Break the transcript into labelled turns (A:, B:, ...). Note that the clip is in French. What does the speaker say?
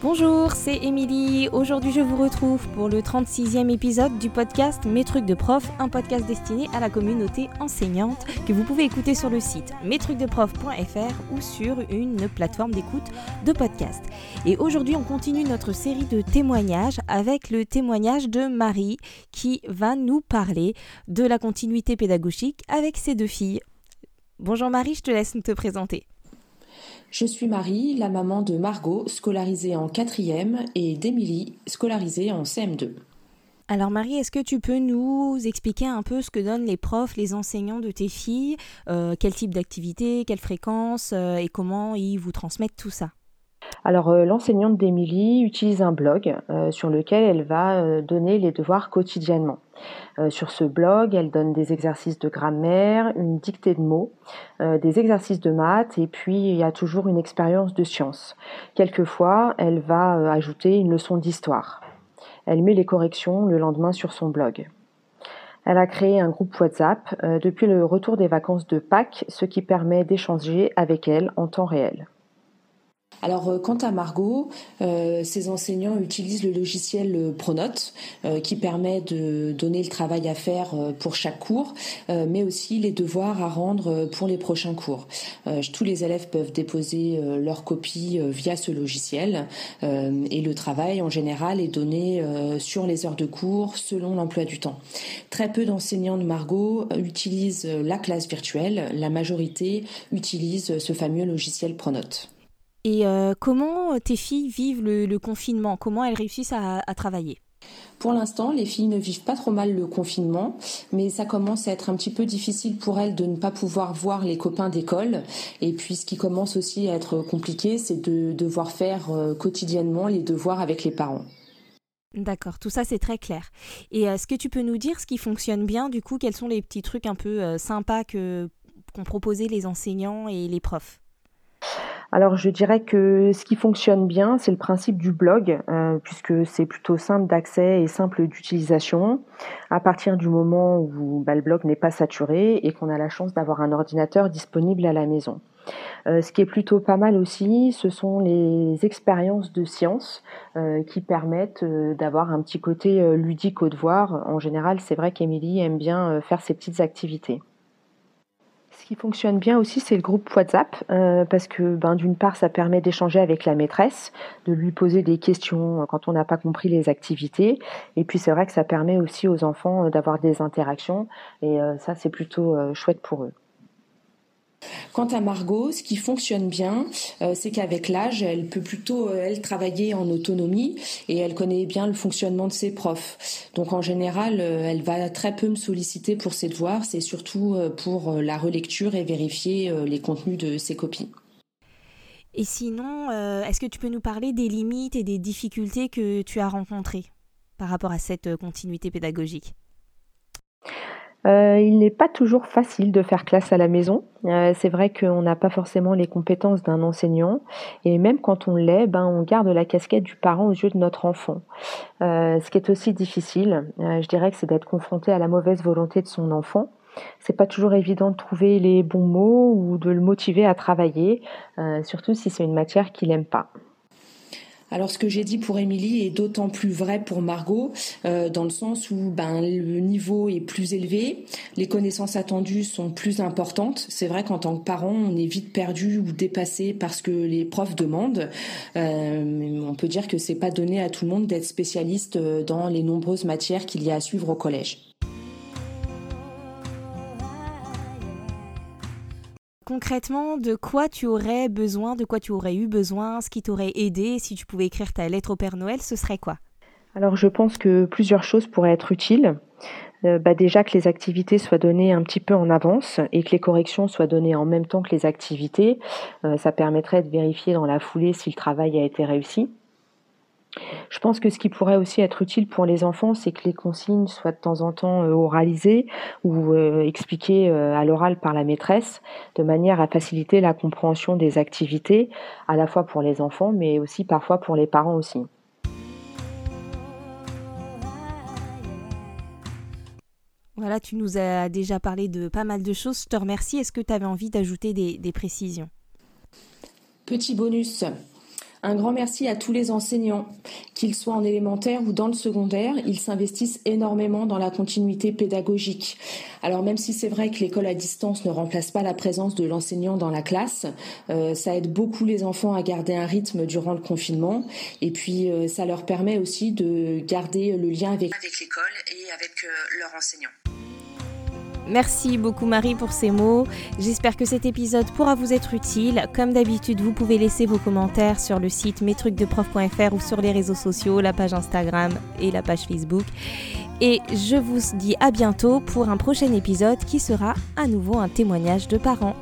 A: Bonjour, c'est Émilie. Aujourd'hui, je vous retrouve pour le 36e épisode du podcast Mes trucs de prof, un podcast destiné à la communauté enseignante que vous pouvez écouter sur le site mestrucsdeprof.fr ou sur une plateforme d'écoute de podcast. Et aujourd'hui, on continue notre série de témoignages avec le témoignage de Marie qui va nous parler de la continuité pédagogique avec ses deux filles. Bonjour Marie, je te laisse te présenter.
B: Je suis Marie, la maman de Margot, scolarisée en 4e, et d'Émilie, scolarisée en CM2.
A: Alors Marie, est-ce que tu peux nous expliquer un peu ce que donnent les profs, les enseignants de tes filles? Euh, Quel type d'activité, quelle fréquence euh, et comment ils vous transmettent tout ça?
C: Alors, euh, l'enseignante d'Émilie utilise un blog euh, sur lequel elle va euh, donner les devoirs quotidiennement. sur ce blog, elle donne des exercices de grammaire, une dictée de mots, des exercices de maths et puis il y a toujours une expérience de science. Quelquefois, elle va ajouter une leçon d'histoire. Elle met les corrections le lendemain sur son blog. Elle a créé un groupe WhatsApp depuis le retour des vacances de Pâques, ce qui permet d'échanger avec elle en temps réel.
B: Alors, euh, quant à Margot, euh, ses enseignants utilisent le logiciel euh, Pronote qui permet de donner le travail à faire pour chaque cours, mais aussi les devoirs à rendre pour les prochains cours. tous les élèves peuvent déposer leur copie via ce logiciel et le travail en général est donné sur les heures de cours selon l'emploi du temps. Très peu d'enseignants de Margot utilisent la classe virtuelle, la majorité utilise ce fameux logiciel Pronote.
A: Et euh, comment euh, tes filles vivent le, confinement? Comment elles réussissent à, travailler?
B: Pour l'instant, les filles ne vivent pas trop mal le confinement, mais ça commence à être un petit peu difficile pour elles de ne pas pouvoir voir les copains d'école. Et puis, ce qui commence aussi à être compliqué, c'est de devoir faire euh, quotidiennement les devoirs avec les parents.
A: D'accord, tout ça c'est très clair. Et est-ce que tu peux nous dire ce qui fonctionne bien Du coup, quels sont les petits trucs un peu sympas que qu'ont proposé les enseignants et les profs?
C: Alors je dirais que ce qui fonctionne bien, c'est le principe du blog, euh, puisque c'est plutôt simple d'accès et simple d'utilisation. À partir du moment où bah, le blog n'est pas saturé et qu'on a la chance d'avoir un ordinateur disponible à la maison. Euh, ce qui est plutôt pas mal aussi, ce sont les expériences de science euh, qui permettent d'avoir un petit côté ludique au devoir. En général, c'est vrai qu'Émilie aime bien faire ses petites activités qui fonctionne bien aussi, c'est le groupe WhatsApp, euh, parce que ben, d'une part, ça permet d'échanger avec la maîtresse, de lui poser des questions quand on n'a pas compris les activités, et puis c'est vrai que ça permet aussi aux enfants euh, d'avoir des interactions, et euh, ça, c'est plutôt chouette pour eux.
B: Quant à Margot, ce qui fonctionne bien, euh, c'est qu'avec l'âge, elle peut plutôt euh, elle travailler en autonomie et elle connaît bien le fonctionnement de ses profs. Donc en général, euh, elle va très peu me solliciter pour ses devoirs, c'est surtout pour la relecture et vérifier les contenus de ses copies.
A: Et sinon, est-ce que tu peux nous parler des limites et des difficultés que tu as rencontrées par rapport à cette continuité pédagogique?
C: Euh, il n'est pas toujours facile de faire classe à la maison. Euh, c'est vrai qu'on n'a pas forcément les compétences d'un enseignant et même quand on l'est, ben, on garde la casquette du parent aux yeux de notre enfant. Euh, ce qui est aussi difficile, je dirais que c'est d'être confronté à la mauvaise volonté de son enfant. C'est pas toujours évident de trouver les bons mots ou de le motiver à travailler, surtout si c'est une matière qu'il n'aime pas.
B: Alors ce que j'ai dit pour Émilie est d'autant plus vrai pour Margot, euh, dans le sens où ben, le niveau est plus élevé, les connaissances attendues sont plus importantes. C'est vrai qu'en tant que parent, on est vite perdu ou dépassé parce que les profs demandent. Euh, on peut dire que c'est pas donné à tout le monde d'être spécialiste euh, dans les nombreuses matières qu'il y a à suivre au collège.
A: Concrètement, de quoi tu aurais besoin, de quoi tu aurais eu besoin, ce qui t'aurait aidé, si tu pouvais écrire ta lettre au Père Noël, ce serait quoi?
C: Alors je pense que plusieurs choses pourraient être utiles. Euh, bah déjà que les activités soient données un petit peu en avance et que les corrections soient données en même temps que les activités, euh, ça permettrait de vérifier dans la foulée si le travail a été réussi. Je pense que ce qui pourrait aussi être utile pour les enfants, c'est que les consignes soient de temps en temps euh, oralisées ou euh, expliquées euh, à l'oral par la maîtresse, de manière à faciliter la compréhension des activités, à la fois pour les enfants, mais aussi parfois pour les parents aussi.
A: Voilà, tu nous as déjà parlé de pas mal de choses. Je te remercie. Est-ce que tu avais envie d'ajouter des, des précisions?
B: Petit bonus, Un grand merci à tous les enseignants, qu'ils soient en élémentaire ou dans le secondaire, ils s'investissent énormément dans la continuité pédagogique. Alors même si c'est vrai que l'école à distance ne remplace pas la présence de l'enseignant dans la classe, euh, ça aide beaucoup les enfants à garder un rythme durant le confinement et puis euh, ça leur permet aussi de garder le lien avec, l'école et avec euh, leurs enseignants.
A: Merci beaucoup Marie pour ces mots. J'espère que cet épisode pourra vous être utile. Comme d'habitude, vous pouvez laisser vos commentaires sur le site mestrucsdeprof.fr ou sur les réseaux sociaux, la page Instagram et la page Facebook. Et je vous dis à bientôt pour un prochain épisode qui sera à nouveau un témoignage de parents.